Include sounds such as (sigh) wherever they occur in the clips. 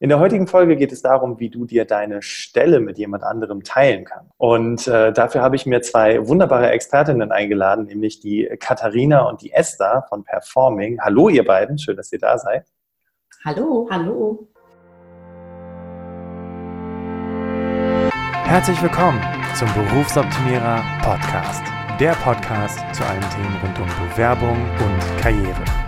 In der heutigen Folge geht es darum, wie du dir deine Stelle mit jemand anderem teilen kannst. Und äh, dafür habe ich mir zwei wunderbare Expertinnen eingeladen, nämlich die Katharina und die Esther von Performing. Hallo ihr beiden, schön, dass ihr da seid. Hallo, hallo. Herzlich willkommen zum Berufsoptimierer Podcast. Der Podcast zu allen Themen rund um Bewerbung und Karriere.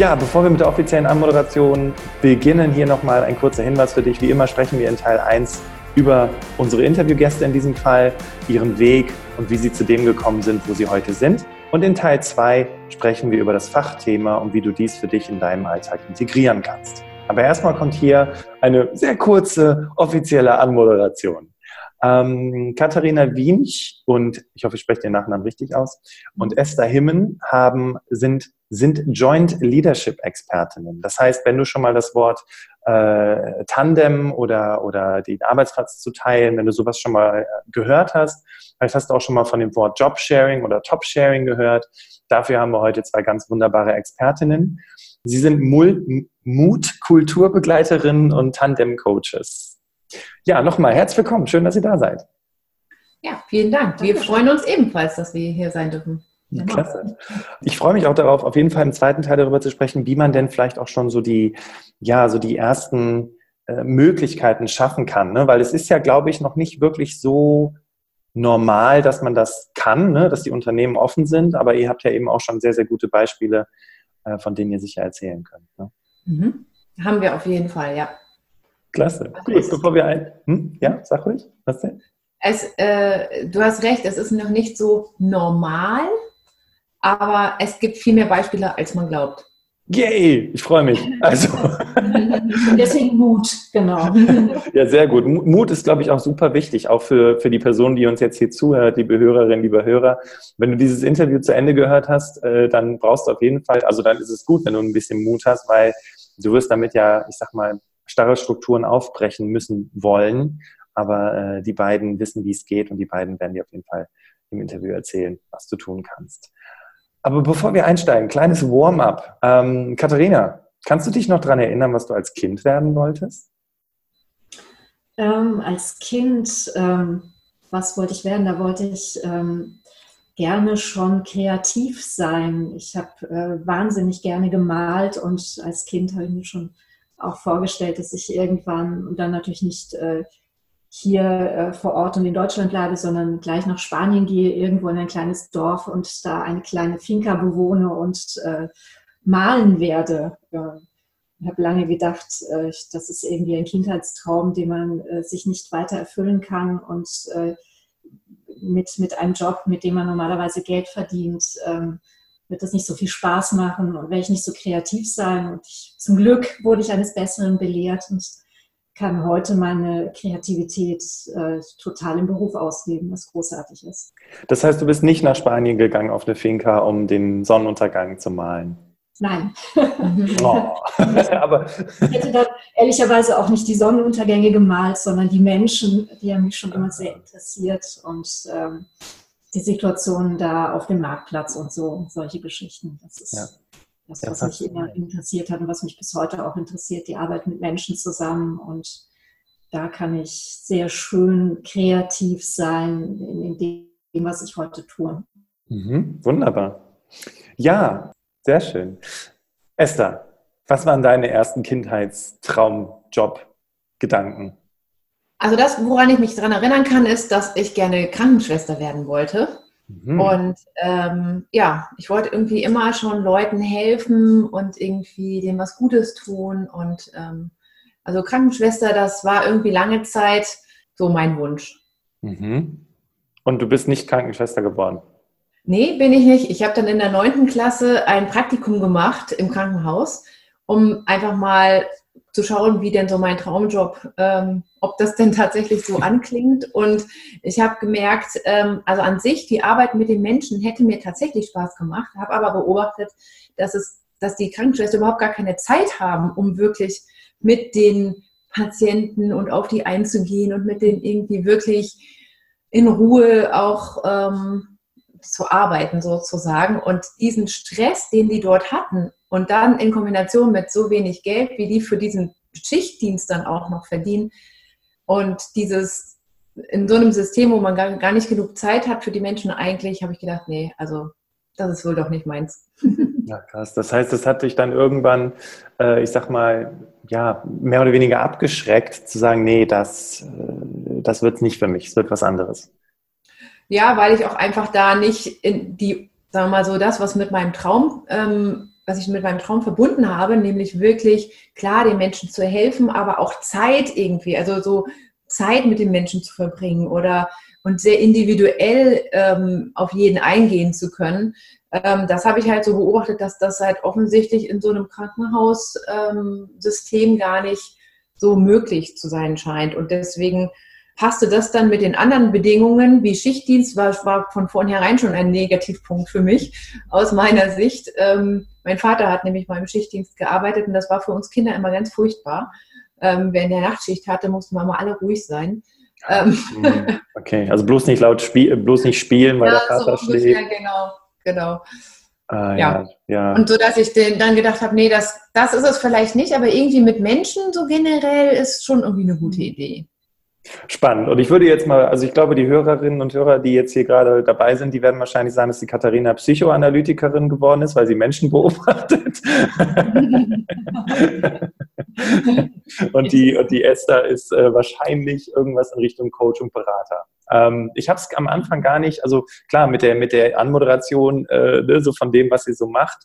Ja, bevor wir mit der offiziellen Anmoderation beginnen, hier nochmal ein kurzer Hinweis für dich. Wie immer sprechen wir in Teil 1 über unsere Interviewgäste in diesem Fall, ihren Weg und wie sie zu dem gekommen sind, wo sie heute sind. Und in Teil 2 sprechen wir über das Fachthema und wie du dies für dich in deinem Alltag integrieren kannst. Aber erstmal kommt hier eine sehr kurze offizielle Anmoderation. Ähm, Katharina Wiench und ich hoffe, ich spreche den Nachnamen richtig aus und Esther Himmen haben, sind sind Joint Leadership Expertinnen. Das heißt, wenn du schon mal das Wort äh, Tandem oder, oder den Arbeitsplatz zu teilen, wenn du sowas schon mal äh, gehört hast, vielleicht hast du auch schon mal von dem Wort Jobsharing oder Top-Sharing gehört. Dafür haben wir heute zwei ganz wunderbare Expertinnen. Sie sind Mut-Kulturbegleiterinnen und Tandem-Coaches. Ja, nochmal herzlich willkommen. Schön, dass ihr da seid. Ja, vielen Dank. Wir freuen uns ebenfalls, dass wir hier sein dürfen. Genau. Klasse. Ich freue mich auch darauf, auf jeden Fall im zweiten Teil darüber zu sprechen, wie man denn vielleicht auch schon so die, ja, so die ersten äh, Möglichkeiten schaffen kann. Ne? Weil es ist ja, glaube ich, noch nicht wirklich so normal, dass man das kann, ne? dass die Unternehmen offen sind. Aber ihr habt ja eben auch schon sehr, sehr gute Beispiele, äh, von denen ihr sicher erzählen könnt. Ne? Mhm. Haben wir auf jeden Fall, ja. Klasse. Gut, bevor wir ein. Hm? Ja, sag ruhig. Was denn? Es, äh, du hast recht, es ist noch nicht so normal, aber es gibt viel mehr Beispiele, als man glaubt. Yay, ich freue mich. Also. (laughs) Deswegen Mut, genau. (laughs) Ja, sehr gut. Mut ist, glaube ich, auch super wichtig, auch für, für die Person, die uns jetzt hier zuhört, liebe Hörerinnen, liebe Hörer. Wenn du dieses Interview zu Ende gehört hast, äh, dann brauchst du auf jeden Fall, also dann ist es gut, wenn du ein bisschen Mut hast, weil du wirst damit ja, ich sag mal, starre Strukturen aufbrechen müssen wollen. Aber äh, die beiden wissen, wie es geht und die beiden werden dir auf jeden Fall im Interview erzählen, was du tun kannst. Aber bevor wir einsteigen, kleines Warm-up. Ähm, Katharina, kannst du dich noch daran erinnern, was du als Kind werden wolltest? Ähm, als Kind, ähm, was wollte ich werden? Da wollte ich ähm, gerne schon kreativ sein. Ich habe äh, wahnsinnig gerne gemalt und als Kind habe ich mir schon auch vorgestellt, dass ich irgendwann und dann natürlich nicht äh, hier äh, vor Ort und in Deutschland bleibe, sondern gleich nach Spanien gehe, irgendwo in ein kleines Dorf und da eine kleine Finca bewohne und äh, malen werde. ich habe lange gedacht, äh, das ist irgendwie ein Kindheitstraum, den man äh, sich nicht weiter erfüllen kann und äh, mit, mit einem Job, mit dem man normalerweise Geld verdient, ähm, wird das nicht so viel Spaß machen und werde ich nicht so kreativ sein. Und ich, zum Glück wurde ich eines Besseren belehrt und kann heute meine Kreativität äh, total im Beruf ausleben, was großartig ist. Das heißt, du bist nicht nach Spanien gegangen auf eine Finca, um den Sonnenuntergang zu malen? Nein. Oh. (laughs) Aber ich hätte dann ehrlicherweise auch nicht die Sonnenuntergänge gemalt, sondern die Menschen, die haben mich schon immer sehr interessiert und ähm, die Situationen da auf dem Marktplatz und so, solche Geschichten. Das ist ja. Das, was mich immer interessiert hat und was mich bis heute auch interessiert, die Arbeit mit Menschen zusammen. Und da kann ich sehr schön kreativ sein in, dem, was ich heute tue. Mhm, wunderbar. Ja, sehr schön. Esther, was waren deine ersten Kindheitstraumjob-Gedanken? Also das, woran ich mich daran erinnern kann, ist, dass ich gerne Krankenschwester werden wollte. Mhm. Und ähm, ja, ich wollte irgendwie immer schon Leuten helfen und irgendwie denen was Gutes tun. Und ähm, also Krankenschwester, das war irgendwie lange Zeit so mein Wunsch. Mhm. Und du bist nicht Krankenschwester geworden? Nee, bin ich nicht. Ich habe dann in der neunten Klasse ein Praktikum gemacht im Krankenhaus, um einfach mal zu schauen, wie denn so mein Traumjob, ähm, ob das denn tatsächlich so anklingt. Und ich habe gemerkt, ähm, also an sich, die Arbeit mit den Menschen hätte mir tatsächlich Spaß gemacht, habe aber beobachtet, dass es, dass die Krankenschwester überhaupt gar keine Zeit haben, um wirklich mit den Patienten und auf die einzugehen und mit denen irgendwie wirklich in Ruhe auch ähm, zu arbeiten sozusagen. Und diesen Stress, den die dort hatten, und dann in Kombination mit so wenig Geld, wie die für diesen Schichtdienst dann auch noch verdienen und dieses in so einem System, wo man gar, nicht genug Zeit hat für die Menschen eigentlich, habe ich gedacht, nee, also das ist wohl doch nicht meins. (laughs) Ja, krass. Das heißt, das hat dich dann irgendwann, äh, ich sag mal, ja, mehr oder weniger abgeschreckt, zu sagen, nee, das, äh, das wird nicht für mich, es wird was anderes. Ja, weil ich auch einfach da nicht in die, sagen wir mal so, das, was mit meinem Traum ähm, was ich mit meinem Traum verbunden habe, nämlich wirklich klar den Menschen zu helfen, aber auch Zeit irgendwie, also so Zeit mit den Menschen zu verbringen oder und sehr individuell ähm, auf jeden eingehen zu können. Ähm, das habe ich halt so beobachtet, dass das halt offensichtlich in so einem Krankenhaussystem ähm, gar nicht so möglich zu sein scheint. Und deswegen passte das dann mit den anderen Bedingungen, wie Schichtdienst war, war von vornherein schon ein Negativpunkt für mich aus meiner Sicht. Ähm, mein Vater hat nämlich mal im Schichtdienst gearbeitet und das war für uns Kinder immer ganz furchtbar. Ähm, wer in der Nachtschicht hatte, mussten wir mal alle ruhig sein. Ähm. Hm, okay, also bloß nicht laut spielen, bloß nicht spielen, weil ja, der Vater so schläft. Ja, genau, genau. Ah, ja. ja. Und so, dass ich dann gedacht habe, nee, das, das ist es vielleicht nicht, aber irgendwie mit Menschen so generell ist schon irgendwie eine gute Idee. Spannend. Und ich würde jetzt mal, also ich glaube, die Hörerinnen und Hörer, die jetzt hier gerade dabei sind, die werden wahrscheinlich sagen, dass die Katharina Psychoanalytikerin geworden ist, weil sie Menschen (laughs) beobachtet. (laughs) und, die, und die Esther ist äh, wahrscheinlich irgendwas in Richtung Coach und Berater. Ähm, ich habe es am Anfang gar nicht, also klar, mit der, mit der Anmoderation, äh, ne, so von dem, was sie so macht,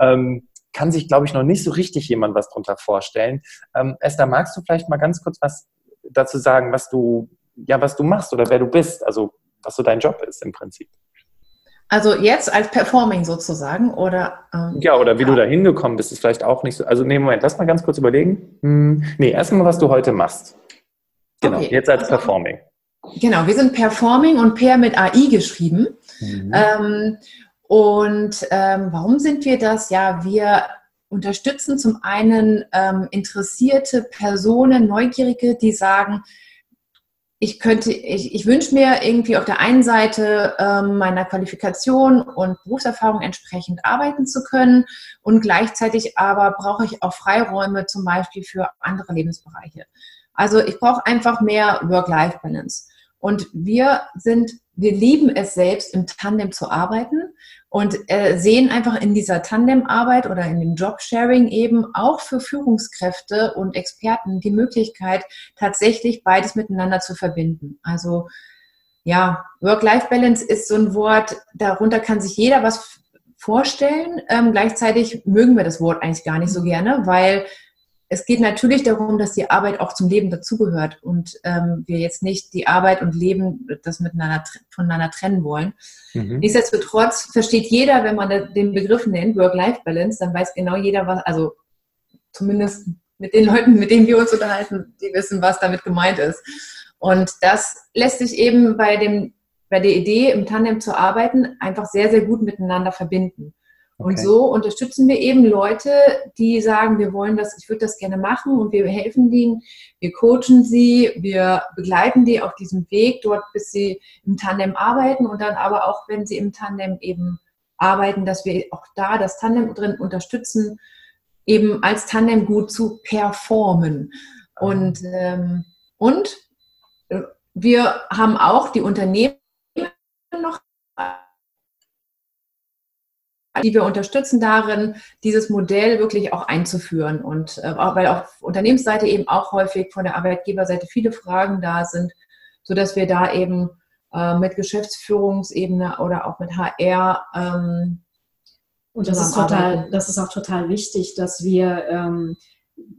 ähm, kann sich, glaube ich, noch nicht so richtig jemand was drunter vorstellen. Ähm, Esther, magst du vielleicht mal ganz kurz was dazu sagen, was du, ja, was du machst oder wer du bist, also was so dein Job ist im Prinzip. Also jetzt als Performing sozusagen oder? Ähm, ja, oder wie ja. du da hingekommen bist, ist vielleicht auch nicht so. Also nee, Moment, lass mal ganz kurz überlegen. Hm, nee, erstmal, was du heute machst. Genau, okay. jetzt als also, Performing. Genau, wir sind Performing und Pair mit AI geschrieben. Mhm. Ähm, und ähm, warum sind wir das? Ja, wir unterstützen zum einen ähm, interessierte Personen, Neugierige, die sagen, ich könnte, ich, ich wünsche mir irgendwie auf der einen Seite ähm, meiner Qualifikation und Berufserfahrung entsprechend arbeiten zu können und gleichzeitig aber brauche ich auch Freiräume zum Beispiel für andere Lebensbereiche. Also ich brauche einfach mehr Work-Life-Balance. Und wir sind, wir lieben es selbst, im Tandem zu arbeiten und äh, sehen einfach in dieser Tandemarbeit oder in dem Jobsharing eben auch für Führungskräfte und Experten die Möglichkeit, tatsächlich beides miteinander zu verbinden. Also ja, Work-Life-Balance ist so ein Wort, darunter kann sich jeder was vorstellen. Ähm, gleichzeitig mögen wir das Wort eigentlich gar nicht so gerne, weil es geht natürlich darum, dass die Arbeit auch zum Leben dazugehört und ähm, wir jetzt nicht die Arbeit und Leben das miteinander voneinander trennen wollen. Mhm. Nichtsdestotrotz versteht jeder, wenn man den Begriff nennt, Work-Life-Balance, dann weiß genau jeder, was, also zumindest mit den Leuten, mit denen wir uns unterhalten, die wissen, was damit gemeint ist. Und das lässt sich eben bei dem bei der Idee, im Tandem zu arbeiten, einfach sehr, sehr gut miteinander verbinden. Und so unterstützen wir eben Leute, die sagen, wir wollen das, ich würde das gerne machen und wir helfen denen, wir coachen sie, wir begleiten die auf diesem Weg dort, bis sie im Tandem arbeiten und dann aber auch, wenn sie im Tandem eben arbeiten, dass wir auch da das Tandem drin unterstützen, eben als Tandem gut zu performen. Und, ähm, und äh, wir haben auch die Unternehmen die wir unterstützen darin, dieses Modell wirklich auch einzuführen. Und äh, weil auf Unternehmensseite eben auch häufig von der Arbeitgeberseite viele Fragen da sind, sodass wir da eben äh, mit Geschäftsführungsebene oder auch mit HR ähm, und das ist total, das ist auch total wichtig, dass wir ähm,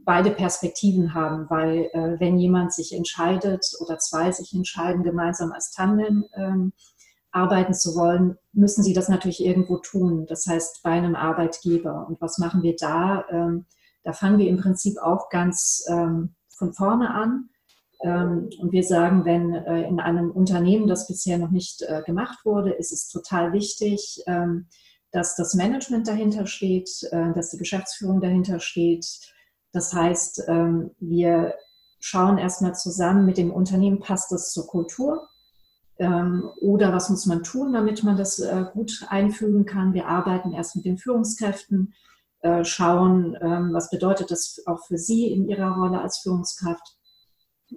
beide Perspektiven haben, weil äh, wenn jemand sich entscheidet oder zwei sich entscheiden, gemeinsam als Tandem ähm, arbeiten zu wollen, müssen sie das natürlich irgendwo tun. Das heißt, bei einem Arbeitgeber. Und was machen wir da? Ähm, Da fangen wir im Prinzip auch ganz ähm, von vorne an. Ähm, und wir sagen, wenn äh, in einem Unternehmen das bisher noch nicht äh, gemacht wurde, ist es total wichtig, dass das Management dahinter steht, äh, dass die Geschäftsführung dahinter steht. Das heißt, wir schauen erstmal zusammen mit dem Unternehmen, passt das zur Kultur? Oder was muss man tun, damit man das gut einfügen kann? Wir arbeiten erst mit den Führungskräften, schauen, was bedeutet das auch für Sie in Ihrer Rolle als Führungskraft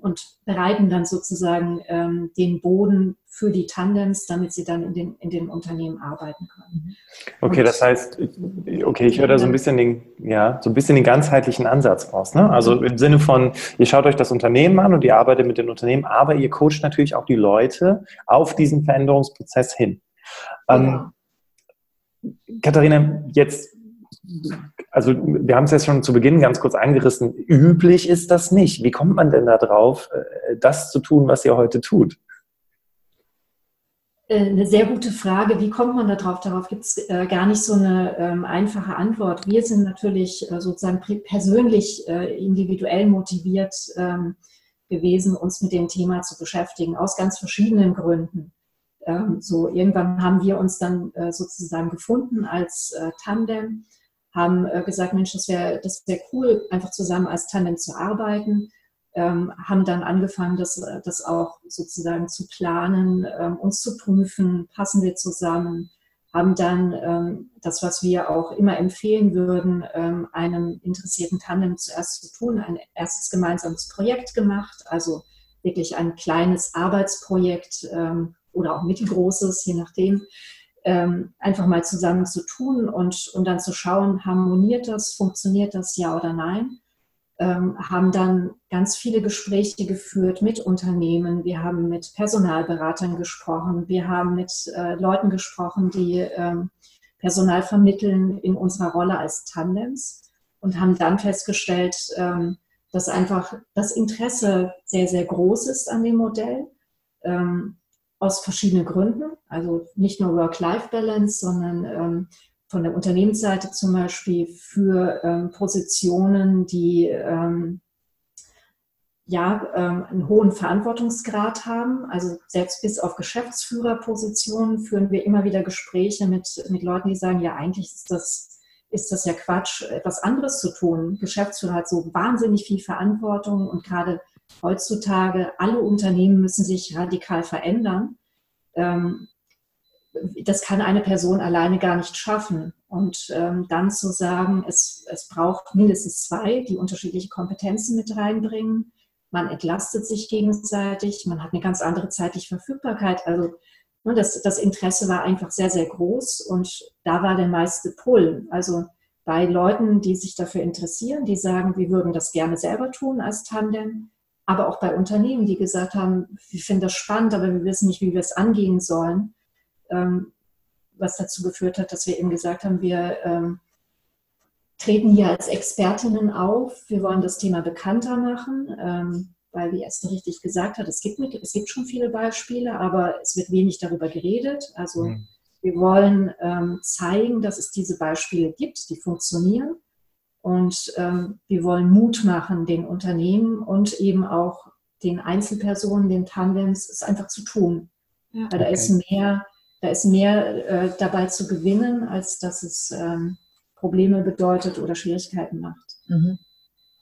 und bereiten dann sozusagen ähm, den Boden für die Tandems, damit sie dann in den, in den Unternehmen arbeiten können. Mhm. Okay, und, das heißt, okay, ich höre da so ein bisschen den, ja, so ein bisschen den ganzheitlichen Ansatz raus. Ne? Also im Sinne von, ihr schaut euch das Unternehmen an und ihr arbeitet mit den Unternehmen, aber ihr coacht natürlich auch die Leute auf diesen Veränderungsprozess hin. Ähm, Katharina, jetzt also wir haben es ja schon zu Beginn ganz kurz angerissen, üblich ist das nicht. Wie kommt man denn da drauf, äh, das zu tun, was ihr heute tut? Äh, eine sehr gute Frage. Wie kommt man da drauf? Darauf gibt es äh, gar nicht so eine ähm, einfache Antwort. Wir sind natürlich sozusagen persönlich individuell motiviert ähm, gewesen, uns mit dem Thema zu beschäftigen, aus ganz verschiedenen Gründen. Ähm, so irgendwann haben wir uns dann sozusagen gefunden als Tandem haben äh, gesagt, Mensch, das wäre das wär cool, einfach zusammen als Tandem zu arbeiten. Ähm, haben dann angefangen, das, das auch sozusagen zu planen, ähm, uns zu prüfen, passen wir zusammen, haben dann ähm, das, was wir auch immer empfehlen würden, ähm, einem interessierten Tandem zuerst zu tun, ein erstes gemeinsames Projekt gemacht, also wirklich ein kleines Arbeitsprojekt ähm, oder auch mittelgroßes, je nachdem, ähm, einfach mal zusammen zu tun und, und dann zu schauen, harmoniert das, funktioniert das, ja oder nein. Ähm, haben dann ganz viele Gespräche geführt mit Unternehmen. Wir haben mit Personalberatern gesprochen. Wir haben mit äh, Leuten gesprochen, die ähm, Personal vermitteln in unserer Rolle als Tandems und haben dann festgestellt, ähm, dass einfach das Interesse sehr, sehr groß ist an dem Modell. Ähm, aus verschiedenen Gründen. Also nicht nur Work-Life-Balance, sondern ähm, von der Unternehmensseite zum Beispiel für ähm, Positionen, die ähm, ja, ähm, einen hohen Verantwortungsgrad haben. Also selbst bis auf Geschäftsführerpositionen führen wir immer wieder Gespräche mit, mit Leuten, die sagen, ja, eigentlich ist das, ist das ja Quatsch, etwas anderes zu tun. Geschäftsführer hat so wahnsinnig viel Verantwortung und gerade heutzutage, alle Unternehmen müssen sich radikal verändern. Ähm, das kann eine Person alleine gar nicht schaffen. Und ähm, dann zu sagen, es, es braucht mindestens zwei, die unterschiedliche Kompetenzen mit reinbringen. Man entlastet sich gegenseitig, man hat eine ganz andere zeitliche Verfügbarkeit. Also ne, das, das Interesse war einfach sehr, sehr groß und da war der meiste Pull. Also bei Leuten, die sich dafür interessieren, die sagen, wir würden das gerne selber tun als Tandem, aber auch bei Unternehmen, die gesagt haben, wir finden das spannend, aber wir wissen nicht, wie wir es angehen sollen, ähm, was dazu geführt hat, dass wir eben gesagt haben, wir ähm, treten hier als Expertinnen auf, wir wollen das Thema bekannter machen, ähm, weil, wie Esther richtig gesagt hat, es gibt, mit, es gibt schon viele Beispiele, aber es wird wenig darüber geredet. Also mhm. wir wollen zeigen, dass es diese Beispiele gibt, die funktionieren und ähm, wir wollen Mut machen den Unternehmen und eben auch den Einzelpersonen, den Tandems, es einfach zu tun. Ja, Weil da ist mehr, da ist mehr äh, dabei zu gewinnen, als dass es ähm, Probleme bedeutet oder Schwierigkeiten macht. Mhm.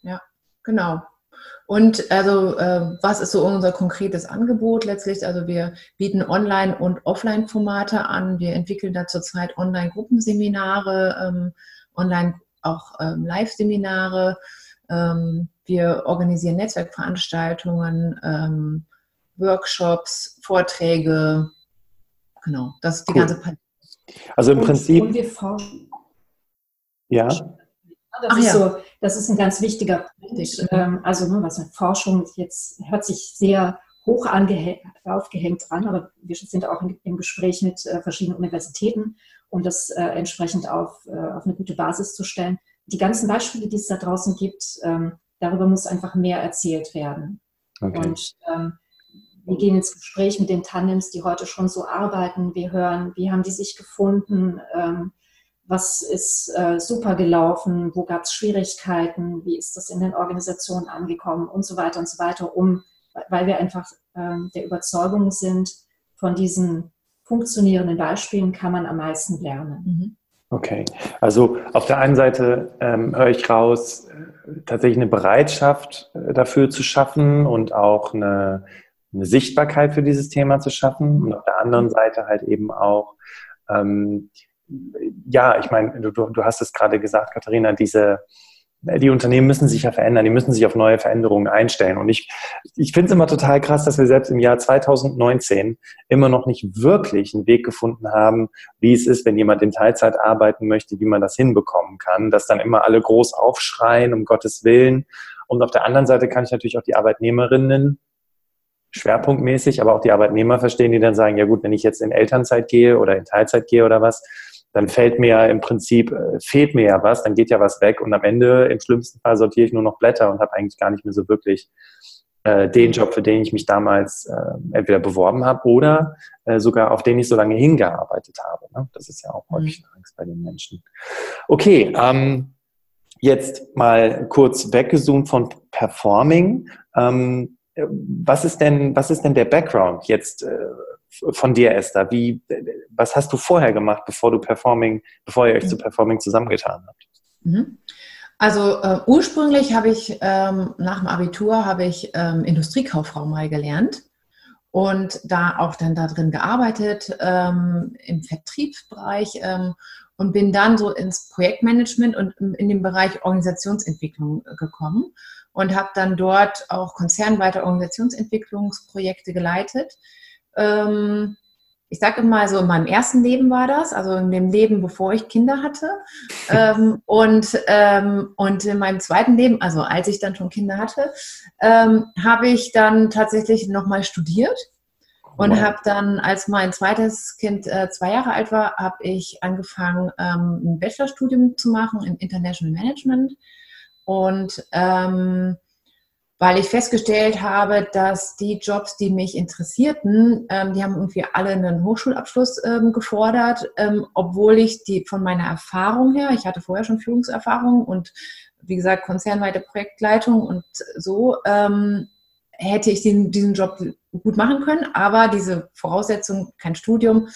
Ja, genau. Und also, äh, was ist so unser konkretes Angebot letztlich? Also wir bieten Online- und Offline-Formate an. Wir entwickeln da zurzeit Online-Gruppenseminare, ähm, Online auch ähm, Live-Seminare. Ähm, wir organisieren Netzwerkveranstaltungen, ähm, Workshops, Vorträge. Genau, das ist die cool. ganze Palette. Also im und, Prinzip. Und wir forschen. Ja. Das, Ach ist ja. so, das ist ein ganz wichtiger Punkt. Ähm, also, ne, was Forschung jetzt hört sich sehr hoch aufgehängt an, aber wir sind auch im Gespräch mit äh, verschiedenen Universitäten um das äh, entsprechend auf, äh, auf eine gute Basis zu stellen. Die ganzen Beispiele, die es da draußen gibt, ähm, darüber muss einfach mehr erzählt werden. Okay. Und ähm, wir gehen ins Gespräch mit den Tandems, die heute schon so arbeiten. Wir hören, wie haben die sich gefunden? Ähm, was ist äh, super gelaufen, wo gab es Schwierigkeiten, wie ist das in den Organisationen angekommen und so weiter und so weiter, um, weil wir einfach äh, der Überzeugung sind, von diesen funktionierenden Beispielen kann man am meisten lernen. Mhm. Okay, also auf der einen Seite ähm, höre ich raus, äh, tatsächlich eine Bereitschaft äh, dafür zu schaffen und auch eine, eine, Sichtbarkeit für dieses Thema zu schaffen. Und auf der anderen Seite halt eben auch ähm, ja, ich meine, du, du hast es gerade gesagt, Katharina, diese, die Unternehmen müssen sich ja verändern, die müssen sich auf neue Veränderungen einstellen. Und ich, ich finde es immer total krass, dass wir selbst im Jahr 2019 immer noch nicht wirklich einen Weg gefunden haben, wie es ist, wenn jemand in Teilzeit arbeiten möchte, wie man das hinbekommen kann, dass dann immer alle groß aufschreien, um Gottes Willen. Und auf der anderen Seite kann ich natürlich auch die Arbeitnehmerinnen schwerpunktmäßig, aber auch die Arbeitnehmer verstehen, die dann sagen, ja gut, wenn ich jetzt in Elternzeit gehe oder in Teilzeit gehe oder was, dann fällt mir ja im Prinzip, äh, fehlt mir ja was, dann geht ja was weg und am Ende, im schlimmsten Fall, sortiere ich nur noch Blätter und habe eigentlich gar nicht mehr so wirklich äh, den Job, für den ich mich damals äh, entweder beworben habe oder äh, sogar auf den ich so lange hingearbeitet habe. Ne? Das ist ja auch häufig mhm. Angst bei den Menschen. Okay, ähm, jetzt mal kurz weggezoomt von Performing. Ähm, was ist denn, was ist denn der Background jetzt äh, von dir, Esther? Wie, was hast du vorher gemacht, bevor du Performing, bevor ihr euch zu Performing zusammengetan habt? Mhm. Also äh, ursprünglich habe ich ähm, nach dem Abitur habe ich ähm, Industriekauffrau mal gelernt und da auch dann da drin gearbeitet ähm, im Vertriebsbereich ähm, und bin dann so ins Projektmanagement und in den Bereich Organisationsentwicklung gekommen und habe dann dort auch konzernweite Organisationsentwicklungsprojekte geleitet ähm, ich sage immer, so in meinem ersten Leben war das, also in dem Leben, bevor ich Kinder hatte. ähm, (laughs) und, ähm, und in meinem zweiten Leben, also als ich dann schon Kinder hatte, ähm, habe ich dann tatsächlich nochmal studiert und wow. habe dann, als mein zweites Kind äh, zwei Jahre alt war, habe ich angefangen, ähm, ein Bachelorstudium zu machen in International Management. Und ähm, weil ich festgestellt habe, dass die Jobs, die mich interessierten, ähm, die haben irgendwie alle einen Hochschulabschluss ähm, gefordert, ähm, obwohl ich die von meiner Erfahrung her, ich hatte vorher schon Führungserfahrung und wie gesagt konzernweite Projektleitung und so, ähm, hätte ich den, diesen Job gut machen können, aber diese Voraussetzung, kein Studium,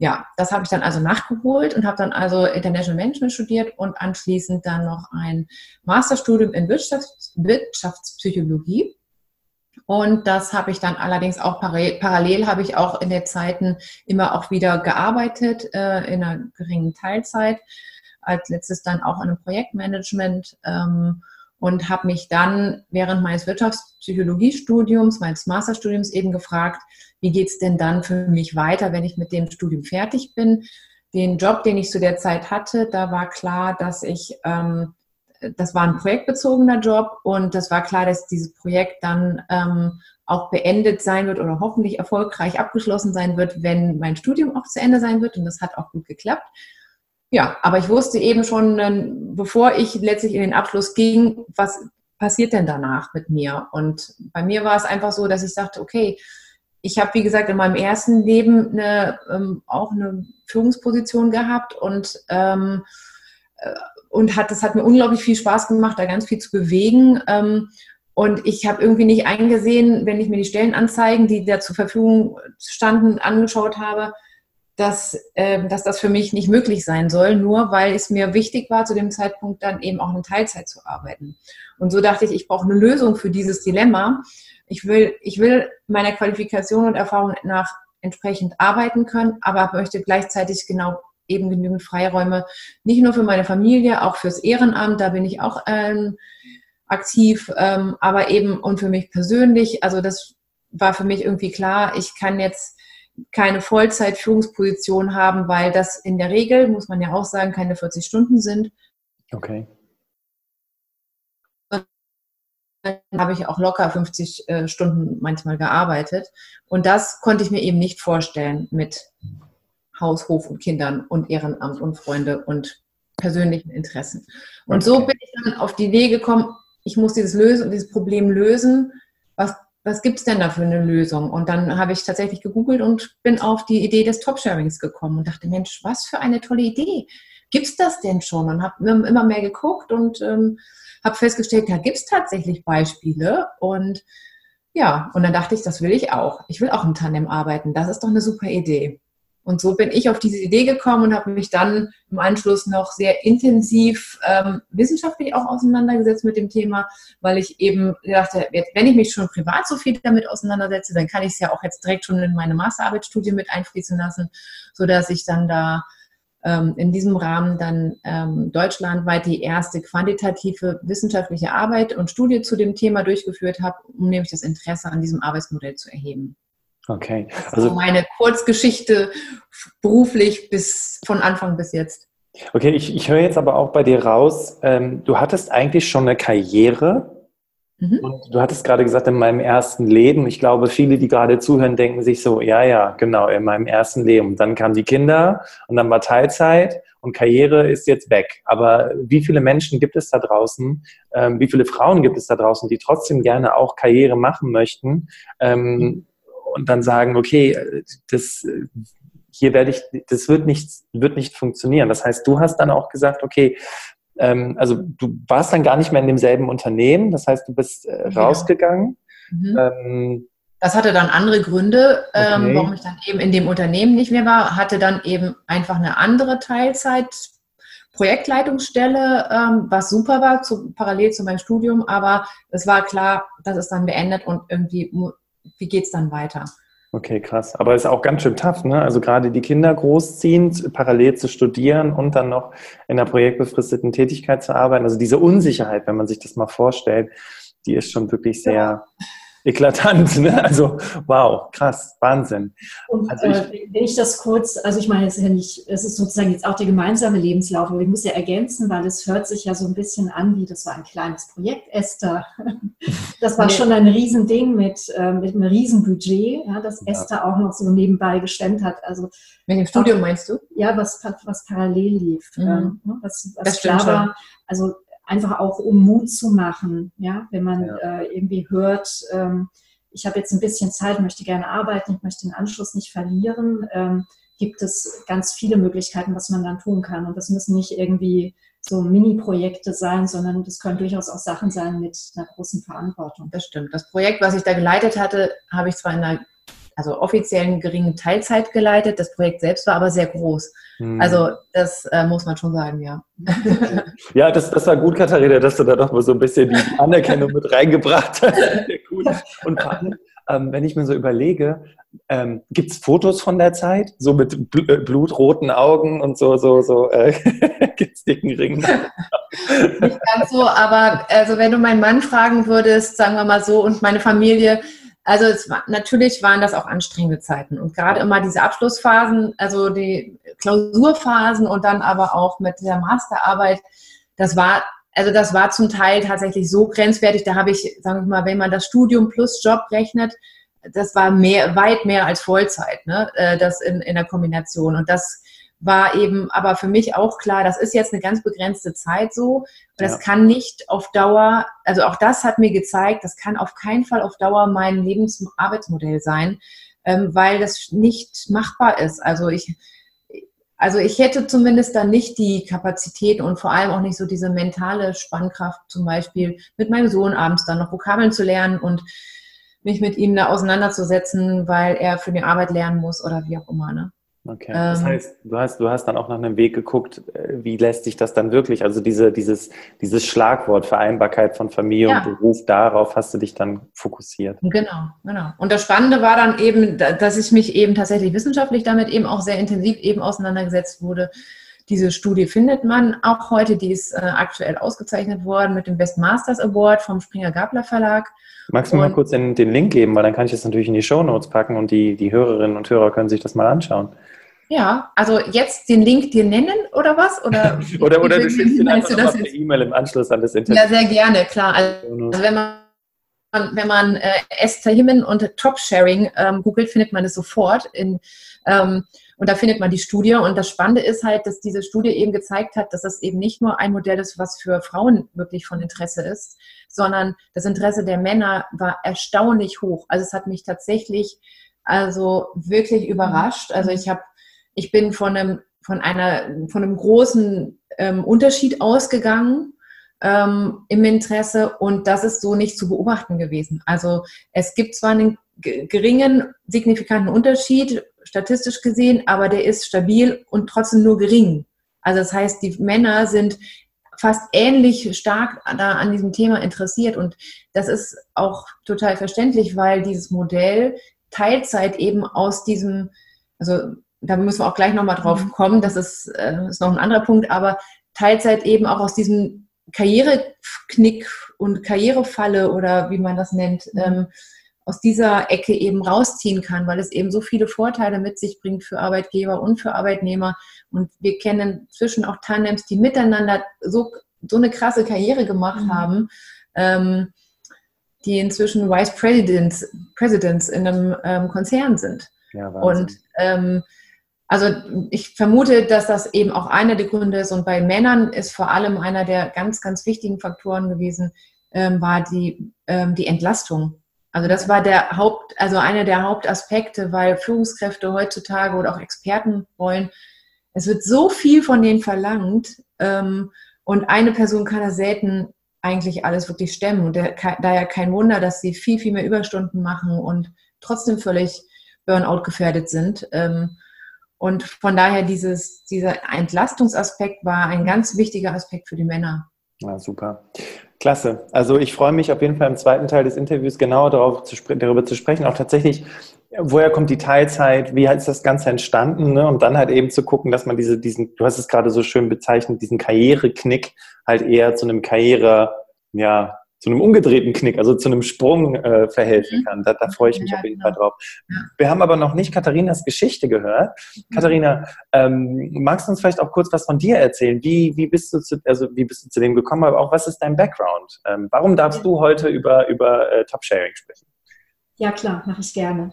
ja, das habe ich dann also nachgeholt und habe dann also International Management studiert und anschließend dann noch ein Masterstudium in Wirtschafts Wirtschaftspsychologie. Und das habe ich dann allerdings auch parallel, parallel habe ich auch in der Zeiten immer auch wieder gearbeitet, äh, in einer geringen Teilzeit. Als letztes dann auch in einem Projektmanagement. Ähm, und habe mich dann während meines Wirtschaftspsychologiestudiums, meines Masterstudiums eben gefragt, wie geht es denn dann für mich weiter, wenn ich mit dem Studium fertig bin. Den Job, den ich zu der Zeit hatte, da war klar, dass ich, ähm, das war ein projektbezogener Job und das war klar, dass dieses Projekt dann ähm, auch beendet sein wird oder hoffentlich erfolgreich abgeschlossen sein wird, wenn mein Studium auch zu Ende sein wird und das hat auch gut geklappt. Ja, aber ich wusste eben schon, ähm, bevor ich letztlich in den Abschluss ging, was passiert denn danach mit mir? Und bei mir war es einfach so, dass ich sagte, okay, ich habe, wie gesagt, in meinem ersten Leben eine, ähm, auch eine Führungsposition gehabt und, ähm, äh, und hat, das hat mir unglaublich viel Spaß gemacht, da ganz viel zu bewegen. Ähm, und ich habe irgendwie nicht eingesehen, wenn ich mir die Stellenanzeigen, die da zur Verfügung standen, angeschaut habe, dass, äh, dass das für mich nicht möglich sein soll, nur weil es mir wichtig war, zu dem Zeitpunkt dann eben auch in Teilzeit zu arbeiten. Und so dachte ich, ich brauche eine Lösung für dieses Dilemma. Ich will, ich will meiner Qualifikation und Erfahrung nach entsprechend arbeiten können, aber möchte gleichzeitig genau eben genügend Freiräume, nicht nur für meine Familie, auch fürs Ehrenamt, da bin ich auch ähm, aktiv, ähm, aber eben und für mich persönlich. Also das war für mich irgendwie klar, ich kann jetzt keine Vollzeit-Führungsposition haben, weil das in der Regel, muss man ja auch sagen, keine 40 Stunden sind. Okay. Habe ich auch locker 50 äh, Stunden manchmal gearbeitet. Und das konnte ich mir eben nicht vorstellen mit Haus, Hof und Kindern und Ehrenamt und Freunde und persönlichen Interessen. Und okay. so bin ich dann auf die Idee gekommen, ich muss dieses, lösen, dieses Problem lösen. Was was gibt es denn da für eine Lösung? Und dann habe ich tatsächlich gegoogelt und bin auf die Idee des Top-Sharings gekommen und dachte, Mensch, was für eine tolle Idee. gibt es das denn schon? Und habe immer mehr geguckt und ähm, habe festgestellt, da gibt es tatsächlich Beispiele. Und ja, und dann dachte ich, das will ich auch. Ich will auch im Tandem arbeiten. Das ist doch eine super Idee. Und so bin ich auf diese Idee gekommen und habe mich dann im Anschluss noch sehr intensiv ähm, wissenschaftlich auch auseinandergesetzt mit dem Thema, weil ich eben dachte, wenn ich mich schon privat so viel damit auseinandersetze, dann kann ich es ja auch jetzt direkt schon in meine Masterarbeitsstudie mit einfließen lassen, sodass ich dann da in diesem Rahmen dann ähm, deutschlandweit die erste quantitative wissenschaftliche Arbeit und Studie zu dem Thema durchgeführt habe, um nämlich das Interesse an diesem Arbeitsmodell zu erheben. Okay. Also meine Kurzgeschichte beruflich bis von Anfang bis jetzt. Okay, ich, ich höre jetzt aber auch bei dir raus, ähm, du hattest eigentlich schon eine Karriere. Mhm. Und du hattest gerade gesagt, in meinem ersten Leben. Ich glaube, viele, die gerade zuhören, denken sich so, ja, ja, genau, in meinem ersten Leben. Dann kamen die Kinder und dann war Teilzeit und Karriere ist jetzt weg. Aber wie viele Menschen gibt es da draußen, ähm, wie viele Frauen gibt es da draußen, die trotzdem gerne auch Karriere machen möchten? Ähm, und dann sagen, okay, das, hier werde ich, das wird nicht, wird nicht funktionieren. Das heißt, du hast dann auch gesagt, okay, ähm, also du warst dann gar nicht mehr in demselben Unternehmen, das heißt, du bist äh, rausgegangen. Mhm. Ähm, das hatte dann andere Gründe, ähm, okay. warum ich dann eben in dem Unternehmen nicht mehr war, hatte dann eben einfach eine andere Teilzeit. Projektleitungsstelle, ähm, was super war, zu, parallel zu meinem Studium, aber es war klar, das ist dann beendet und irgendwie wie geht es dann weiter? Okay, krass. Aber ist auch ganz schön tough, ne? Also gerade die Kinder großziehen, parallel zu studieren und dann noch in einer projektbefristeten Tätigkeit zu arbeiten. Also diese Unsicherheit, wenn man sich das mal vorstellt, die ist schon wirklich sehr, ja eklatant. (laughs) Ne? Also wow, krass, Wahnsinn. Und also ich, äh, wenn ich das kurz, also ich meine, es ist ja nicht, es ist sozusagen jetzt auch der gemeinsame Lebenslauf, aber ich muss ja ergänzen, weil es hört sich ja so ein bisschen an, wie das war ein kleines Projekt, Esther. (laughs) Das war nee. schon ein Riesending mit, äh, mit einem Riesenbudget, ja, das ja. Esther auch noch so nebenbei gestemmt hat. Also mit dem Studium meinst du? Ja, was, was parallel lief. Mhm. Ähm, ne, was, was das klar war, also einfach auch um Mut zu machen, ja, wenn man ja. äh, irgendwie hört, ähm, ich habe jetzt ein bisschen Zeit, möchte gerne arbeiten, ich möchte den Anschluss nicht verlieren, ähm, gibt es ganz viele Möglichkeiten, was man dann tun kann. Und das müssen nicht irgendwie so Mini-Projekte sein, sondern das können durchaus auch Sachen sein mit einer großen Verantwortung. Das stimmt. Das Projekt, was ich da geleitet hatte, habe ich zwar in einer also offiziellen geringen Teilzeit geleitet. Das Projekt selbst war aber sehr groß. Hm. Also das äh, muss man schon sagen, ja. (laughs) Ja, das, das war gut, Katharina, dass du da doch mal so ein bisschen die (laughs) Anerkennung mit reingebracht hast. (laughs) Gut. Und ähm, wenn ich mir so überlege, ähm, gibt es Fotos von der Zeit? So mit bl äh, blutroten Augen und so, so, so, äh, gibt es dicken Ringen? Nicht ganz so, aber also wenn du meinen Mann fragen würdest, sagen wir mal so, und meine Familie, also war, natürlich waren das auch anstrengende Zeiten und gerade immer diese Abschlussphasen, also die Klausurphasen und dann aber auch mit der Masterarbeit, das war also das war zum Teil tatsächlich so grenzwertig. Da habe ich, sagen wir mal, wenn man das Studium plus Job rechnet, das war mehr, weit mehr als Vollzeit, ne? Äh, das in, in der Kombination. Und das war eben aber für mich auch klar, das ist jetzt eine ganz begrenzte Zeit so. Und das ja. kann nicht auf Dauer, also auch das hat mir gezeigt, das kann auf keinen Fall auf Dauer mein Lebens- Arbeitsmodell sein, ähm, weil das nicht machbar ist. Also ich, also ich hätte zumindest dann nicht die Kapazität und vor allem auch nicht so diese mentale Spannkraft, zum Beispiel mit meinem Sohn abends dann noch Vokabeln zu lernen und mich mit ihm da auseinanderzusetzen, weil er für die Arbeit lernen muss oder wie auch immer. Ne? Okay, das ähm, heißt, du hast, du hast dann auch nach einem Weg geguckt, äh, wie lässt sich das dann wirklich, also diese, dieses, dieses Schlagwort Vereinbarkeit von Familie ja. und Beruf, darauf hast du dich dann fokussiert. Genau, genau. Und das Spannende war dann eben, dass ich mich eben tatsächlich wissenschaftlich damit eben auch sehr intensiv eben auseinandergesetzt wurde. Diese Studie findet man auch heute, die ist äh, aktuell ausgezeichnet worden mit dem Best Masters Award vom Springer Gabler Verlag. Magst du mir mal kurz den, den Link geben, weil dann kann ich das natürlich in die Show Notes packen und die, die Hörerinnen und Hörer können sich das mal anschauen. Ja, also jetzt den Link dir nennen oder was? Oder, (laughs) oder, oder du schickst ihn einfach du per E-Mail im Anschluss an das Interview. Ja, sehr gerne, klar. Also wenn man, wenn man äh, Esther Himmen und Top-Sharing ähm, googelt, findet man es sofort. In, ähm, und da findet man die Studie. Und das Spannende ist halt, dass diese Studie eben gezeigt hat, dass das eben nicht nur ein Modell ist, was für Frauen wirklich von Interesse ist, sondern das Interesse der Männer war erstaunlich hoch. Also es hat mich tatsächlich also wirklich überrascht. Also ich habe ich bin von einem von einer, von einem großen ähm, Unterschied ausgegangen ähm, im Interesse und das ist so nicht zu beobachten gewesen. Also es gibt zwar einen geringen, signifikanten Unterschied, statistisch gesehen, aber der ist stabil und trotzdem nur gering. Also das heißt, die Männer sind fast ähnlich stark da an diesem Thema interessiert und das ist auch total verständlich, weil dieses Modell Teilzeit eben aus diesem, also da müssen wir auch gleich nochmal drauf mhm. kommen, das ist, äh, ist noch ein anderer Punkt, aber Teilzeit eben auch aus diesem Karriereknick und Karrierefalle oder wie man das nennt, mhm. ähm, aus dieser Ecke eben rausziehen kann, weil es eben so viele Vorteile mit sich bringt für Arbeitgeber und für Arbeitnehmer. Und wir kennen inzwischen auch Tandems, die miteinander so, so eine krasse Karriere gemacht mhm. haben, ähm, die inzwischen Vice Presidents, Presidents in einem ähm, Konzern sind. Ja, und ähm, also ich vermute, dass das eben auch einer der Gründe ist. Und bei Männern ist vor allem einer der ganz, ganz wichtigen Faktoren gewesen, ähm, war die, ähm, die Entlastung. Also das war der Haupt, also einer der Hauptaspekte, weil Führungskräfte heutzutage oder auch Experten wollen, es wird so viel von denen verlangt ähm, und eine Person kann das selten eigentlich alles wirklich stemmen. Und daher kein Wunder, dass sie viel, viel mehr Überstunden machen und trotzdem völlig Burnout gefährdet sind. Ähm, und von daher dieses, dieser Entlastungsaspekt war ein ganz wichtiger Aspekt für die Männer. Ja, super. Klasse. Also ich freue mich auf jeden Fall im zweiten Teil des Interviews genauer darauf zu, darüber zu sprechen, auch tatsächlich, woher kommt die Teilzeit, wie ist das Ganze entstanden ne? und dann halt eben zu gucken, dass man diese, diesen, du hast es gerade so schön bezeichnet, diesen Karriereknick halt eher zu einem Karriere, ja, zu einem umgedrehten Knick, also zu einem Sprung äh, verhelfen mhm. kann. Da, da freue ich mich ja, auf jeden Fall genau. drauf. Wir haben aber noch nicht Katharinas Geschichte gehört. Mhm. Katharina, ähm, magst du uns vielleicht auch kurz was von dir erzählen? Wie, wie, bist, du zu, also wie bist du zu dem gekommen, aber auch was ist dein Background? Ähm, warum darfst du heute über, über äh, Top-Sharing sprechen? Ja, klar, mache ich gerne.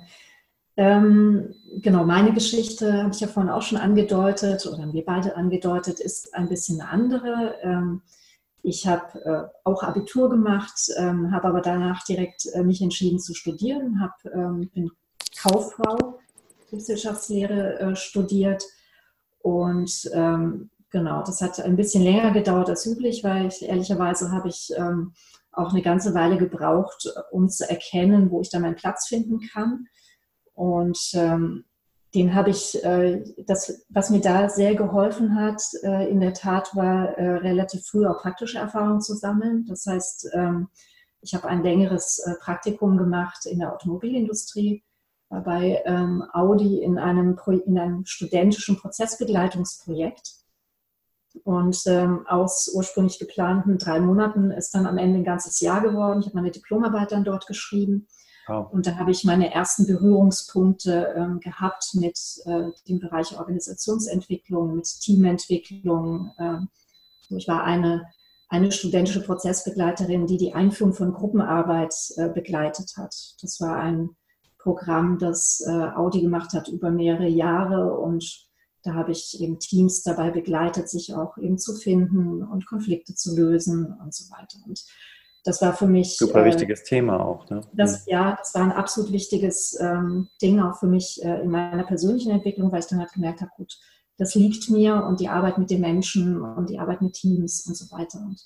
Ähm, genau, meine Geschichte habe ich ja vorhin auch schon angedeutet oder haben wir beide angedeutet, ist ein bisschen eine andere. Ich habe äh, auch Abitur gemacht, ähm, habe aber danach direkt äh, mich entschieden zu studieren, hab, ähm, bin Kauffrau, Betriebswirtschaftslehre äh, studiert und ähm, genau, das hat ein bisschen länger gedauert als üblich, weil ich, ehrlicherweise habe ich ähm, auch eine ganze Weile gebraucht, um zu erkennen, wo ich da meinen Platz finden kann. Und ähm, den habe ich, äh, das, was mir da sehr geholfen hat, äh, in der Tat war äh, relativ früh auch praktische Erfahrungen zu sammeln. Das heißt, ähm, ich habe ein längeres Praktikum gemacht in der Automobilindustrie, bei ähm, Audi in einem, in einem studentischen Prozessbegleitungsprojekt. Und ähm, aus ursprünglich geplanten drei Monaten ist dann am Ende ein ganzes Jahr geworden. Ich habe meine Diplomarbeit dann dort geschrieben Wow. Und da habe ich meine ersten Berührungspunkte ähm, gehabt mit äh, dem Bereich Organisationsentwicklung, mit Teamentwicklung. Ähm, ich war eine, eine studentische Prozessbegleiterin, die die Einführung von Gruppenarbeit äh, begleitet hat. Das war ein Programm, das äh, Audi gemacht hat über mehrere Jahre und da habe ich eben Teams dabei begleitet, sich auch eben zu finden und Konflikte zu lösen und so weiter. Und das war für mich. Super äh, wichtiges Thema auch. Ne? Das, mhm. ja, das war ein absolut wichtiges ähm, Ding auch für mich äh, in meiner persönlichen Entwicklung, weil ich dann halt gemerkt habe, gut, das liegt mir und die Arbeit mit den Menschen und die Arbeit mit Teams und so weiter. Und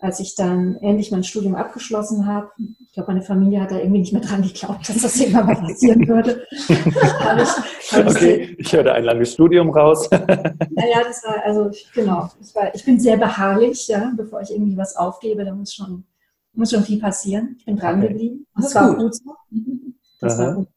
als ich dann endlich mein Studium abgeschlossen habe, ich glaube, meine Familie hat da irgendwie nicht mehr dran geglaubt, dass das irgendwann mal passieren würde. (laughs) ich, okay, ich höre ein langes Studium raus. (laughs) naja, das war, also genau, ich, war, ich bin sehr beharrlich, ja, bevor ich irgendwie was aufgebe, da muss schon muss schon viel passieren. Ich bin dran geblieben. Okay. Das, das war gut. gut so. (laughs) Das war gut.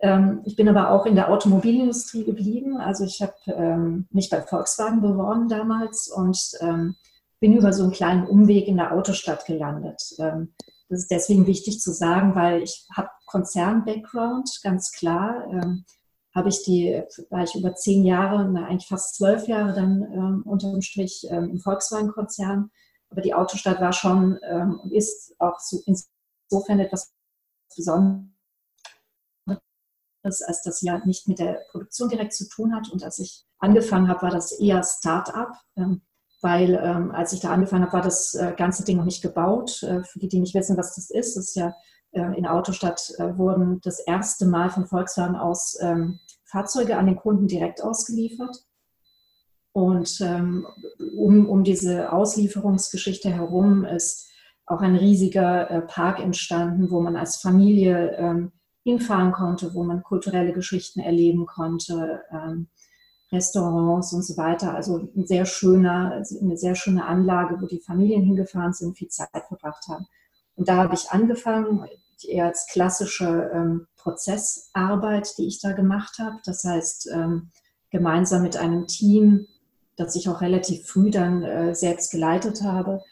Ähm, ich bin aber auch in der Automobilindustrie geblieben. Also ich habe ähm, mich bei Volkswagen beworben damals und ähm, bin über so einen kleinen Umweg in der Autostadt gelandet. Ähm, das ist deswegen wichtig zu sagen, weil ich habe Konzern-Background, ganz klar. Ähm, habe ich die, war ich über zehn Jahre, na, eigentlich fast zwölf Jahre dann ähm, unterm Strich im Volkswagen-Konzern aber die Autostadt war schon ähm, und ist auch so insofern etwas Besonderes, als sie ja nicht mit der Produktion direkt zu tun hat. Und als ich angefangen habe, war das eher Start-up, ähm, weil ähm, als ich da angefangen habe, war das äh, ganze Ding noch nicht gebaut. Äh, für die, die nicht wissen, was das ist, das ist ja äh, in Autostadt äh, wurden das erste Mal von Volkswagen aus ähm, Fahrzeuge an den Kunden direkt ausgeliefert. Und ähm, um, um diese Auslieferungsgeschichte herum ist auch ein riesiger äh, Park entstanden, wo man als Familie ähm, hinfahren konnte, wo man kulturelle Geschichten erleben konnte, ähm, Restaurants und so weiter. Also ein sehr schöner, also eine sehr schöne Anlage, wo die Familien hingefahren sind, viel Zeit verbracht haben. Und da habe ich angefangen, eher als klassische ähm, Prozessarbeit, die ich da gemacht habe. Das heißt, ähm, gemeinsam mit einem Team, das ich auch relativ früh dann äh, selbst geleitet habe,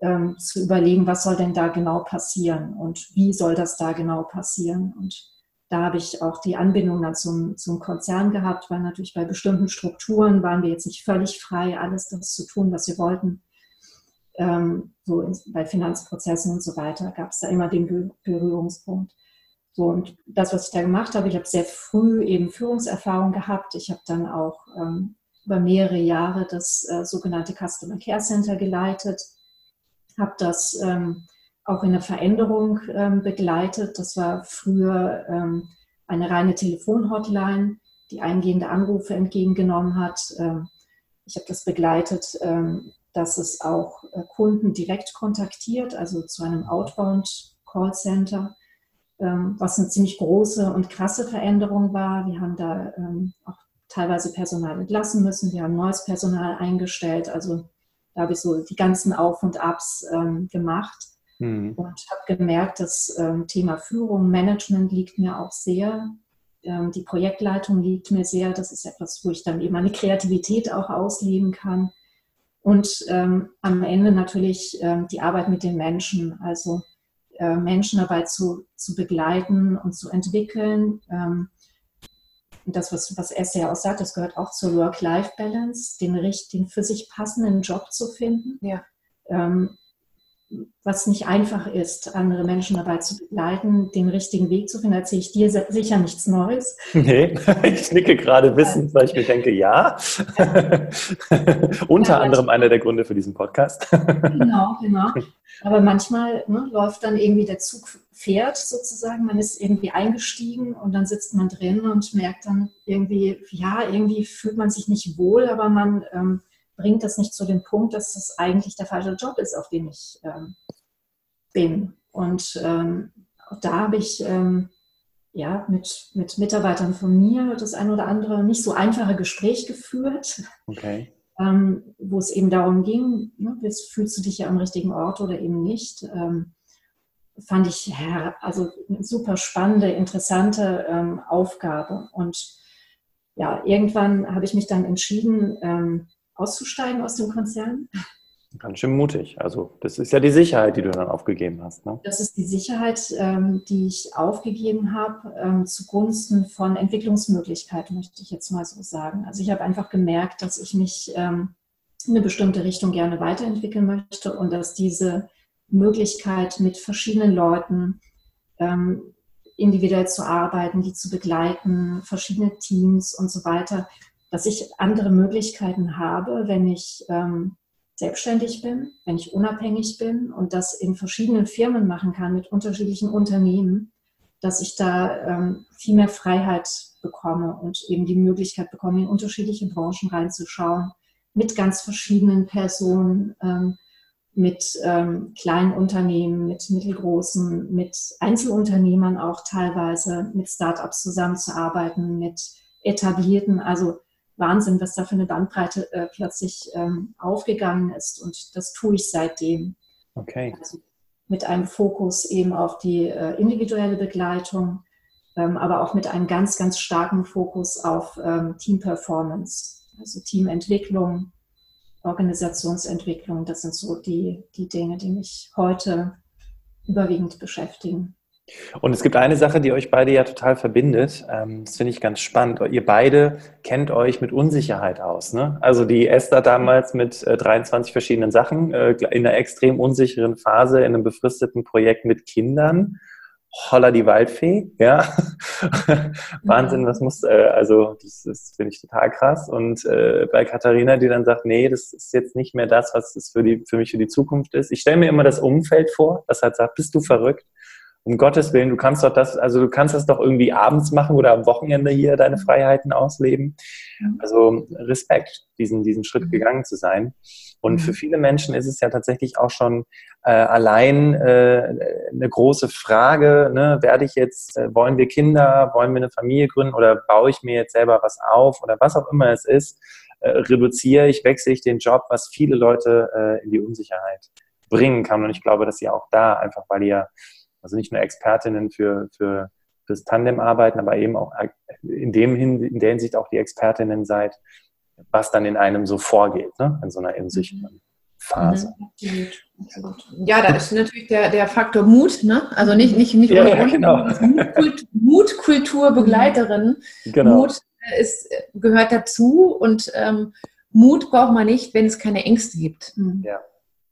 ähm, zu überlegen, was soll denn da genau passieren und wie soll das da genau passieren. Und da habe ich auch die Anbindung dann zum, zum Konzern gehabt, weil natürlich bei bestimmten Strukturen waren wir jetzt nicht völlig frei, alles das zu tun, was wir wollten. Ähm, so in, bei Finanzprozessen und so weiter gab es da immer den Berührungspunkt. So, und das, was ich da gemacht habe, ich habe sehr früh eben Führungserfahrung gehabt. Ich habe dann auch ähm, über mehrere Jahre das äh, sogenannte Customer Care Center geleitet habe das ähm, auch in der Veränderung ähm, begleitet. Das war früher ähm, eine reine Telefonhotline, die eingehende Anrufe entgegengenommen hat. Ähm, ich habe das begleitet, ähm, dass es auch äh, Kunden direkt kontaktiert, also zu einem Outbound Callcenter, ähm, was eine ziemlich große und krasse Veränderung war. Wir haben da auch teilweise Personal entlassen müssen. Wir haben neues Personal eingestellt. Also da habe ich so die ganzen Auf und Abs ähm, gemacht mhm. und habe gemerkt, das ähm, Thema Führung, Management liegt mir auch sehr. Ähm, die Projektleitung liegt mir sehr. Das ist etwas, wo ich dann eben meine Kreativität auch ausleben kann. Und ähm, am Ende natürlich ähm, die Arbeit mit den Menschen, also äh, Menschen dabei zu, zu begleiten und zu entwickeln ähm, und das, was, was Esther ja auch sagt, das gehört auch zur Work-Life-Balance, den, den für sich passenden Job zu finden. Ja. Ähm, was nicht einfach ist, andere Menschen dabei zu begleiten, den richtigen Weg zu finden, erzähle ich dir sicher nichts Neues. Nee, (laughs) ich nicke gerade wissend, weil ich mir denke, ja. (laughs) Unter ja, anderem einer der Gründe für diesen Podcast. genau, genau. (laughs) Aber manchmal ne, läuft dann irgendwie der Zug fährt sozusagen, man ist irgendwie eingestiegen und dann sitzt man drin und merkt dann irgendwie, ja, irgendwie fühlt man sich nicht wohl, aber man ähm, bringt das nicht zu dem Punkt, dass das eigentlich der falsche Job ist, auf dem ich ähm, bin. Und ähm, da habe ich ähm, ja, mit, mit Mitarbeitern von mir das ein oder andere nicht so einfache Gespräch geführt. Okay. (laughs) Ähm, wo es eben darum ging, ne, fühlst du dich ja am richtigen Ort oder eben nicht. Ähm, fand ich ja, also eine super spannende, interessante ähm, Aufgabe. Und ja, irgendwann habe ich mich dann entschieden, auszusteigen aus dem Konzern. Ganz schön mutig. Also das ist ja die Sicherheit, die du dann aufgegeben hast. Ne? Das ist die Sicherheit, ähm, die ich aufgegeben habe ähm, zugunsten von Entwicklungsmöglichkeiten, möchte ich jetzt mal so sagen. Also ich habe einfach gemerkt, dass ich mich ähm, in eine bestimmte Richtung gerne weiterentwickeln möchte und dass diese Möglichkeit, mit verschiedenen Leuten ähm, individuell zu arbeiten, die zu begleiten, verschiedene Teams und so weiter, dass ich andere Möglichkeiten habe, wenn ich ähm, selbstständig bin, wenn ich unabhängig bin und das in verschiedenen Firmen machen kann mit unterschiedlichen Unternehmen, dass ich da ähm, viel mehr Freiheit bekomme und eben die Möglichkeit bekomme, in unterschiedliche Branchen reinzuschauen, mit ganz verschiedenen Personen, ähm, mit ähm, kleinen Unternehmen, mit mittelgroßen, mit Einzelunternehmern auch teilweise, mit Startups zusammenzuarbeiten, mit etablierten, also Wahnsinn, was da für eine Bandbreite äh, plötzlich ähm, aufgegangen ist. Und das tue ich seitdem. Okay. Also mit einem Fokus eben auf die äh, individuelle Begleitung, ähm, aber auch mit einem ganz, ganz starken Fokus auf ähm, Team Performance, also Teamentwicklung, Organisationsentwicklung. Das sind so die, die Dinge, die mich heute überwiegend beschäftigen. Und es gibt eine Sache, die euch beide ja total verbindet. Ähm, das finde ich ganz spannend. Ihr beide kennt euch mit Unsicherheit aus. Ne? Also die Esther damals mit 23 äh, verschiedenen Sachen äh, in einer extrem unsicheren Phase in einem befristeten Projekt mit Kindern Holla die Waldfee, ja. (laughs) Wahnsinn, was muss, äh, also das, das finde ich total krass. Und bei Katharina, die dann sagt, nee, das ist jetzt nicht mehr das, was es für, die, für mich für die Zukunft ist. Ich stelle mir immer das Umfeld vor, das halt sagt, bist du verrückt? Um Gottes Willen, du kannst doch das, also du kannst das doch irgendwie abends machen oder am Wochenende hier deine Freiheiten ausleben. Also Respekt, diesen, diesen Schritt mhm. gegangen zu sein. Und für mhm. viele Menschen ist es ja tatsächlich auch schon äh, allein äh, eine große Frage, ne? werde ich jetzt, äh, wollen wir Kinder, wollen wir eine Familie gründen oder baue ich mir jetzt selber was auf oder was auch immer es ist, äh, reduziere ich, wechsle ich den Job, was viele Leute äh, in die Unsicherheit bringen kann. Und ich glaube, dass ihr auch da einfach, weil ihr also nicht nur Expertinnen für, für fürs Tandem arbeiten, aber eben auch in, dem Hin in der Hinsicht auch die Expertinnen seid, was dann in einem so vorgeht, ne? in so einer unsicheren Phase. Mhm. Ja, da ist natürlich der, der Faktor Mut, ne? Also nicht, nicht, nicht ja, ja, genau. Mutkult, Mutkulturbegleiterin. Genau. Mut ist, gehört dazu und ähm, Mut braucht man nicht, wenn es keine Ängste gibt. Ja,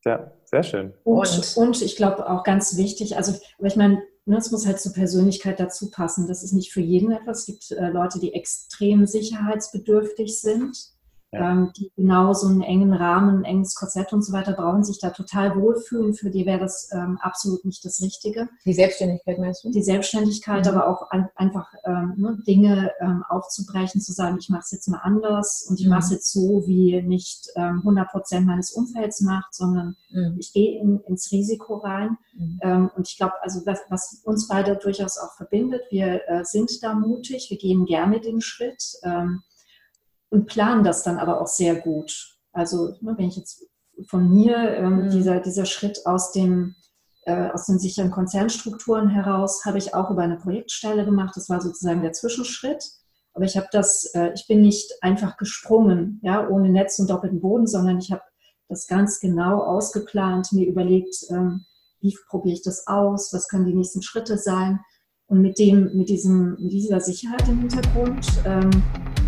ja sehr schön. Und, und ich glaube auch ganz wichtig, also ich meine, Ne, es muss halt zur Persönlichkeit dazu passen. Das ist nicht für jeden etwas. Es gibt äh, Leute, die extrem sicherheitsbedürftig sind ja. ähm, die genau so einen engen Rahmen, ein enges Korsett und so weiter brauchen, sich da total wohlfühlen. Für die wäre das ähm, absolut nicht das Richtige. Die Selbstständigkeit meinst du? Die Selbstständigkeit, mhm. aber auch an, einfach ähm, ne, Dinge ähm, aufzubrechen, zu sagen, ich mache es jetzt mal anders und ich mhm. mache es jetzt so, wie nicht ähm, 100 Prozent meines Umfelds macht, sondern mhm. ich gehe in, ins Risiko rein. Mhm. Ähm, und ich glaube, also was, was, uns beide durchaus auch verbindet, wir äh, sind da mutig, wir gehen gerne den Schritt. Ähm, und planen das dann aber auch sehr gut. Also ne, wenn ich jetzt von mir ähm, mhm. dieser, dieser Schritt aus dem äh, aus den sicheren Konzernstrukturen heraus habe ich auch über eine Projektstelle gemacht. Das war sozusagen der Zwischenschritt. Aber ich habe das, äh, ich bin nicht einfach gesprungen, ja, ohne Netz und doppelten Boden, sondern ich habe das ganz genau ausgeplant, mir überlegt, ähm, wie probiere ich das aus, was können die nächsten Schritte sein. Und mit dem, mit diesem, mit dieser Sicherheit im Hintergrund ähm,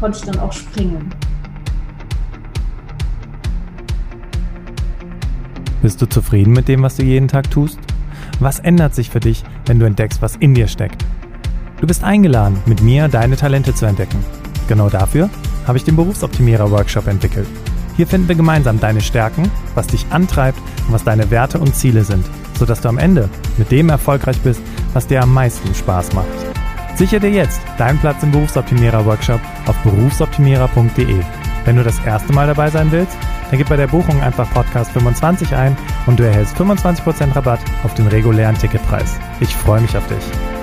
konnte ich dann auch springen. Bist du zufrieden mit dem, was du jeden Tag tust? Was ändert sich für dich, wenn du entdeckst, was in dir steckt? Du bist eingeladen, mit mir deine Talente zu entdecken. Genau dafür habe ich den Berufsoptimierer-Workshop entwickelt. Hier finden wir gemeinsam deine Stärken, was dich antreibt und was deine Werte und Ziele sind, sodass du am Ende mit dem erfolgreich bist, was dir am meisten Spaß macht. Sichere dir jetzt deinen Platz im Berufsoptimierer-Workshop auf berufsoptimierer.de. Wenn du das erste Mal dabei sein willst, dann gib bei der Buchung einfach Podcast 25 ein und du erhältst 25% Rabatt auf den regulären Ticketpreis. Ich freue mich auf dich.